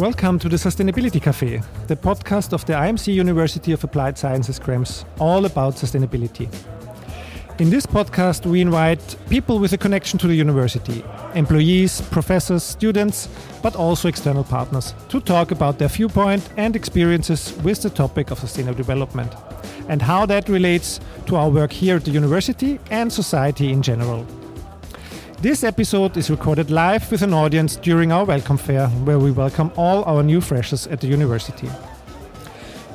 Welcome to the Sustainability Cafe, the podcast of the IMC University of Applied Sciences Krems, all about sustainability. In this podcast, we invite people with a connection to the university, employees, professors, students, but also external partners, to talk about their viewpoint and experiences with the topic of sustainable development and how that relates to our work here at the university and society in general. This episode is recorded live with an audience during our welcome fair, where we welcome all our new freshers at the university.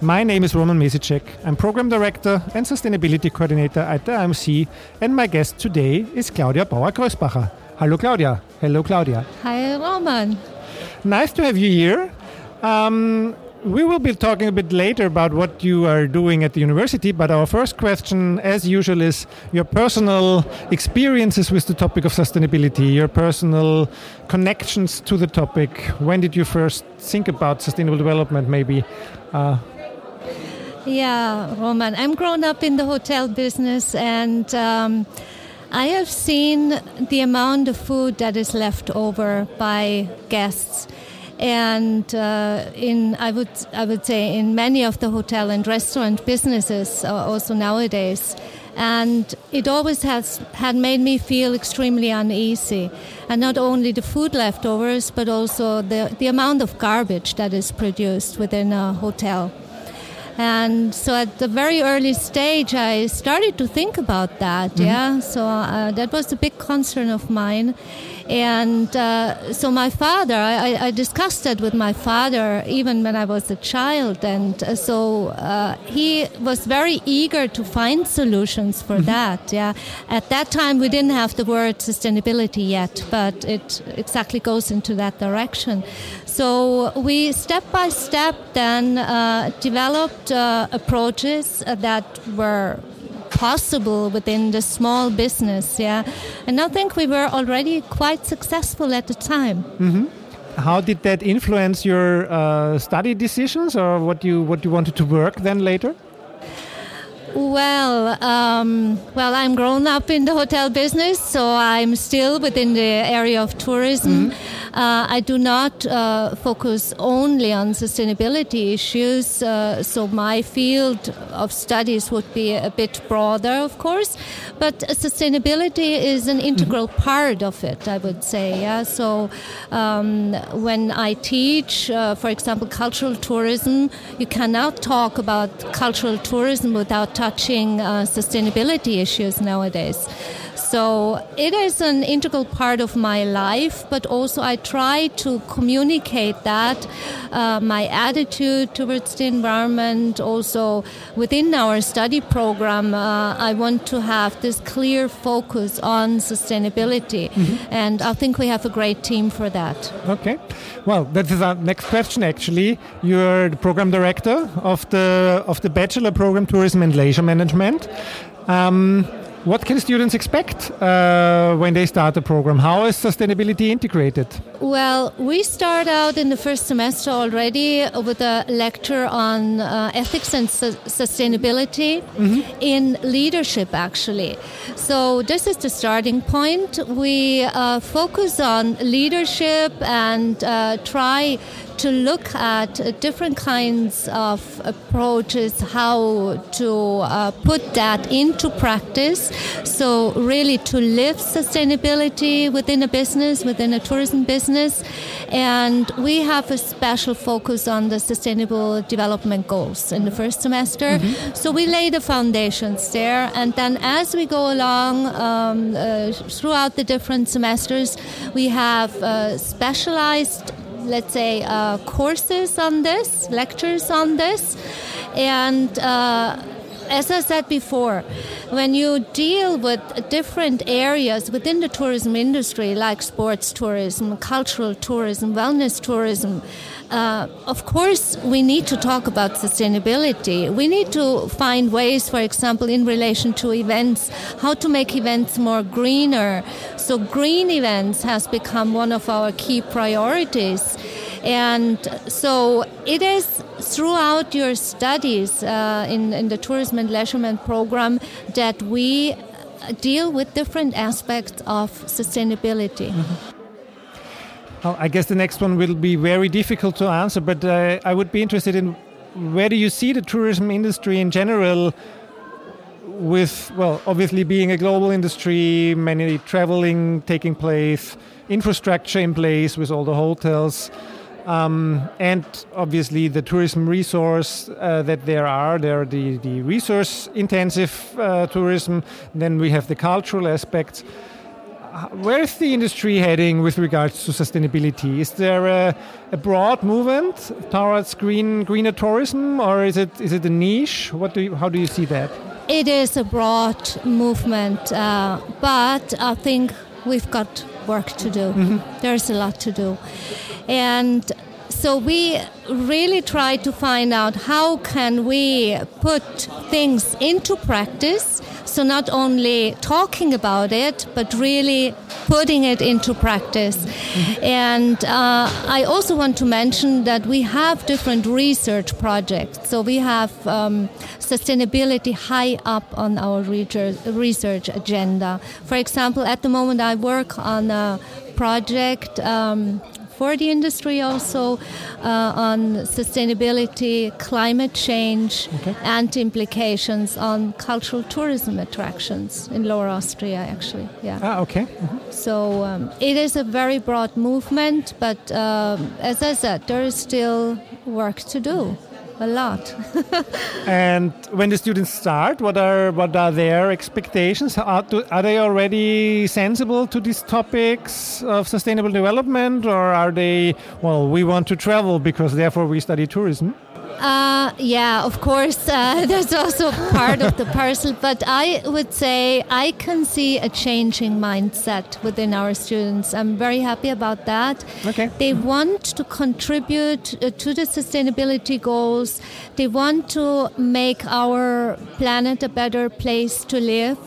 My name is Roman Mesicek. I'm Program Director and Sustainability Coordinator at the IMC, and my guest today is Claudia Bauer-Krösbacher. Hello, Claudia. Hello, Claudia. Hi, Roman. Nice to have you here. Um, we will be talking a bit later about what you are doing at the university, but our first question, as usual, is your personal experiences with the topic of sustainability, your personal connections to the topic. When did you first think about sustainable development, maybe? Uh, yeah, Roman, I'm grown up in the hotel business and um, I have seen the amount of food that is left over by guests and uh, in I would I would say in many of the hotel and restaurant businesses uh, also nowadays. And it always has had made me feel extremely uneasy. And not only the food leftovers but also the, the amount of garbage that is produced within a hotel. And so at the very early stage i started to think about that mm-hmm. yeah. So uh, that was a big concern of mine and uh, so my father, I, I, discussed it with my father even when I was a child. And uh, so uh, he was very eager to find solutions for mm-hmm. that. Yeah. At that time, we didn't have the word sustainability yet, but it exactly goes into that direction. So we step by step then uh, developed uh, approaches that were possible within the small business. Yeah, and I think we were already quite successful at the time. Mm-hmm. How did that influence your uh, study decisions, or what you what you wanted to work then later? Well, um, well, I'm grown up in the hotel business, so I'm still within the area of tourism. Mm-hmm. Uh, I do not uh, focus only on sustainability issues, uh, so my field of studies would be a bit broader, of course. But sustainability is an integral mm-hmm. part of it, I would say. Yeah. So um, when I teach, uh, for example, cultural tourism, you cannot talk about cultural tourism without touching uh, sustainability issues nowadays. So it is an integral part of my life, but also I try to communicate that uh, my attitude towards the environment. Also within our study program, uh, I want to have this clear focus on sustainability, mm-hmm. and I think we have a great team for that. Okay, well, that is our next question. Actually, you're the program director of the of the bachelor program Tourism and Leisure Management. Um, what can students expect uh, when they start the program? How is sustainability integrated? Well, we start out in the first semester already with a lecture on uh, ethics and su- sustainability mm-hmm. in leadership, actually. So, this is the starting point. We uh, focus on leadership and uh, try to look at different kinds of approaches, how to uh, put that into practice. So, really, to live sustainability within a business, within a tourism business. And we have a special focus on the sustainable development goals in the first semester. Mm-hmm. So, we lay the foundations there. And then, as we go along um, uh, throughout the different semesters, we have uh, specialized let's say, uh, courses on this, lectures on this. And uh, as I said before, when you deal with different areas within the tourism industry, like sports tourism, cultural tourism, wellness tourism, uh, of course, we need to talk about sustainability. We need to find ways, for example, in relation to events, how to make events more greener. So, green events has become one of our key priorities. And so it is throughout your studies uh, in, in the tourism and leisurement program that we deal with different aspects of sustainability. Mm-hmm. Well, I guess the next one will be very difficult to answer, but uh, I would be interested in where do you see the tourism industry in general with, well, obviously being a global industry, many traveling taking place, infrastructure in place with all the hotels, um, and obviously the tourism resource uh, that there are. There are the, the resource intensive uh, tourism, then we have the cultural aspects. Where is the industry heading with regards to sustainability? Is there a, a, broad movement towards green greener tourism, or is it is it a niche? What do you, how do you see that? It is a broad movement, uh, but I think we've got work to do. Mm-hmm. There's a lot to do, and so we really try to find out how can we put things into practice. So not only talking about it but really putting it into practice. And uh, i also want to mention that we have different research projects. So we have um, sustainability high up on our research agenda. For example at the moment i work on a project um, for the industry also uh, on sustainability, climate change, okay. and implications on cultural tourism attractions in Lower Austria, actually. Yeah. Ah, okay. Mm-hmm. So um, it is a very broad movement, but um, as I said, there is still work to do a lot. and when the students start, what are what are their expectations? Are, are they already sensible to these topics of sustainable development, or are they well? We want to travel because therefore we study tourism. Uh, yeah, of course, uh, that's also part of the parcel. But I would say I can see a changing mindset within our students. I'm very happy about that. Okay. They want to contribute uh, to the sustainability goals. They want to make our planet a better place to live.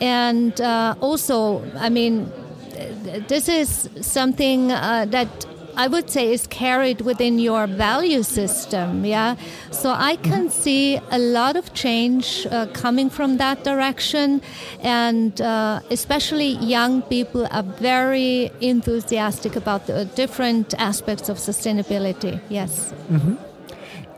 And uh, also, I mean, this is something uh, that I would say is carried within your value system. Yeah, so I can see a lot of change uh, coming from that direction, and uh, especially young people are very enthusiastic about the different aspects of sustainability. Yes. Mm-hmm.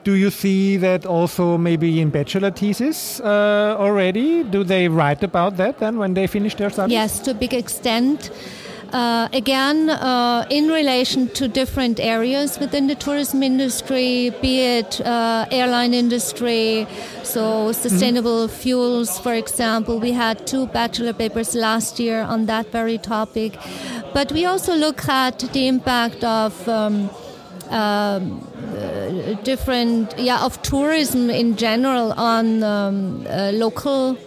Do you see that also maybe in bachelor thesis uh, already? Do they write about that then when they finish their studies? Yes, to a big extent. Uh, again, uh, in relation to different areas within the tourism industry, be it uh, airline industry, so sustainable mm-hmm. fuels, for example. We had two bachelor papers last year on that very topic. But we also look at the impact of um, um, uh, different, yeah, of tourism in general on um, uh, local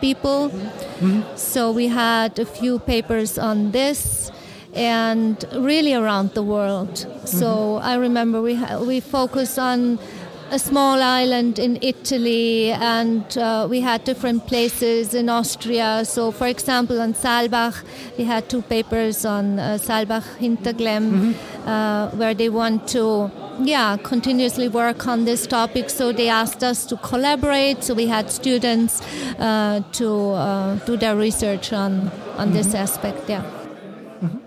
people. Mm-hmm. So we had a few papers on this and really around the world. Mm-hmm. So I remember we ha- we focused on a small island in Italy, and uh, we had different places in Austria. So, for example, on Saalbach, we had two papers on uh, Saalbach Hinterglemm, mm-hmm. uh, where they want to yeah, continuously work on this topic. So they asked us to collaborate. So we had students uh, to uh, do their research on on mm-hmm. this aspect. Yeah. Mm-hmm.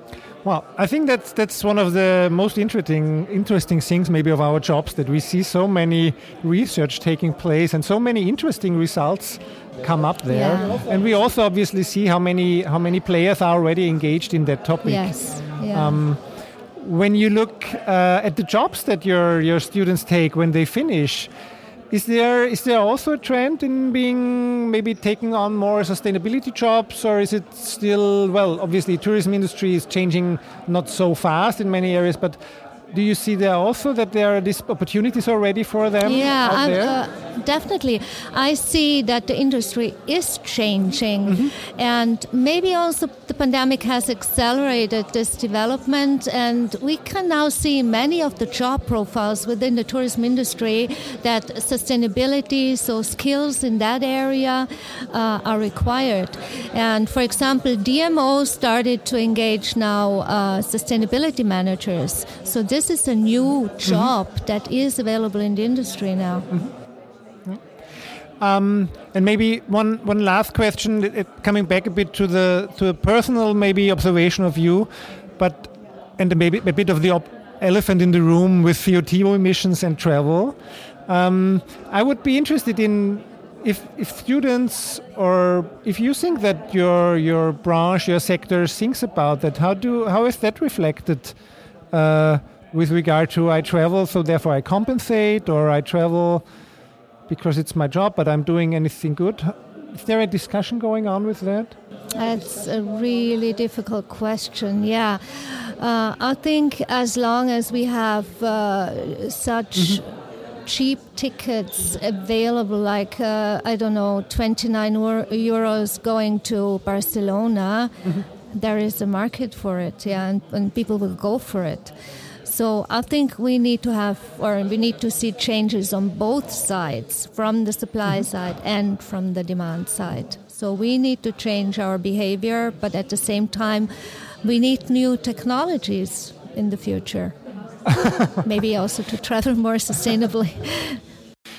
Well, I think that's that's one of the most interesting interesting things maybe of our jobs that we see so many research taking place and so many interesting results come up there. Yeah. And we also obviously see how many how many players are already engaged in that topic. Yes. Yeah. Um, when you look uh, at the jobs that your your students take when they finish, is there is there also a trend in being maybe taking on more sustainability jobs, or is it still well? Obviously, tourism industry is changing not so fast in many areas, but do you see there also that there are these opportunities already for them? Yeah, uh, definitely. I see that the industry is changing, mm-hmm. and maybe also the pandemic has accelerated this development. And we can now see many of the job profiles within the tourism industry that sustainability, so skills in that area, uh, are required. And for example, DMO started to engage now uh, sustainability managers. So this is a new mm-hmm. job mm-hmm. that is available in the industry now. Mm-hmm. Um, and maybe one, one last question, it, coming back a bit to the to a personal maybe observation of you, but and maybe a bit of the elephant in the room with CO2 emissions and travel. Um, I would be interested in if, if students or if you think that your your branch, your sector thinks about that, how do how is that reflected uh, with regard to I travel, so therefore I compensate, or I travel because it's my job, but I'm doing anything good? Is there a discussion going on with that? That's a really difficult question. Yeah, uh, I think as long as we have uh, such. Mm-hmm cheap tickets available, like, uh, I don't know, 29 euros going to Barcelona, mm-hmm. there is a market for it, yeah, and, and people will go for it. So I think we need to have, or we need to see changes on both sides, from the supply mm-hmm. side and from the demand side. So we need to change our behavior, but at the same time, we need new technologies in the future. maybe also to travel more sustainably.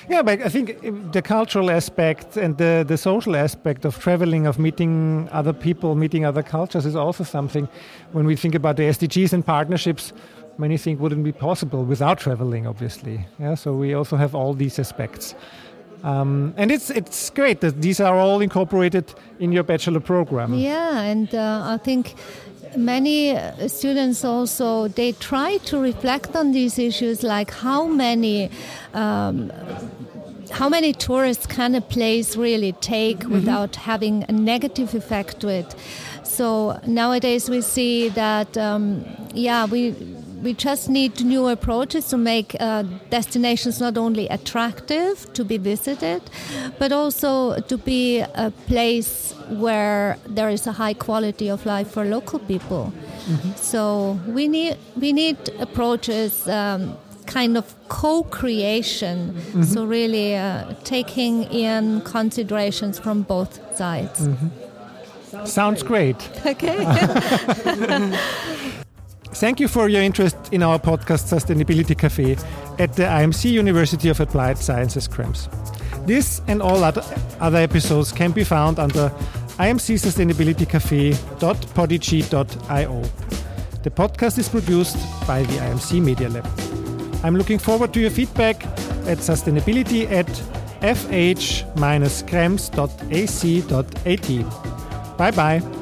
Yeah, but I think the cultural aspect and the, the social aspect of traveling, of meeting other people, meeting other cultures is also something when we think about the SDGs and partnerships, many things wouldn't be possible without traveling, obviously. Yeah, so we also have all these aspects. Um, and it's it's great that these are all incorporated in your bachelor program. Yeah, and uh, I think many uh, students also they try to reflect on these issues like how many um, how many tourists can a place really take mm-hmm. without having a negative effect to it so nowadays we see that um, yeah we we just need new approaches to make uh, destinations not only attractive to be visited, but also to be a place where there is a high quality of life for local people. Mm-hmm. So we need we need approaches. Um, kind of co-creation mm-hmm. so really uh, taking in considerations from both sides mm-hmm. sounds great okay Thank you for your interest in our podcast Sustainability Cafe at the IMC University of Applied Sciences Krems. This and all other, other episodes can be found under imcsustainabilitycafe.podigee.io. The podcast is produced by the IMC Media Lab. I'm looking forward to your feedback at sustainability at fh-krems.ac.at. Bye bye.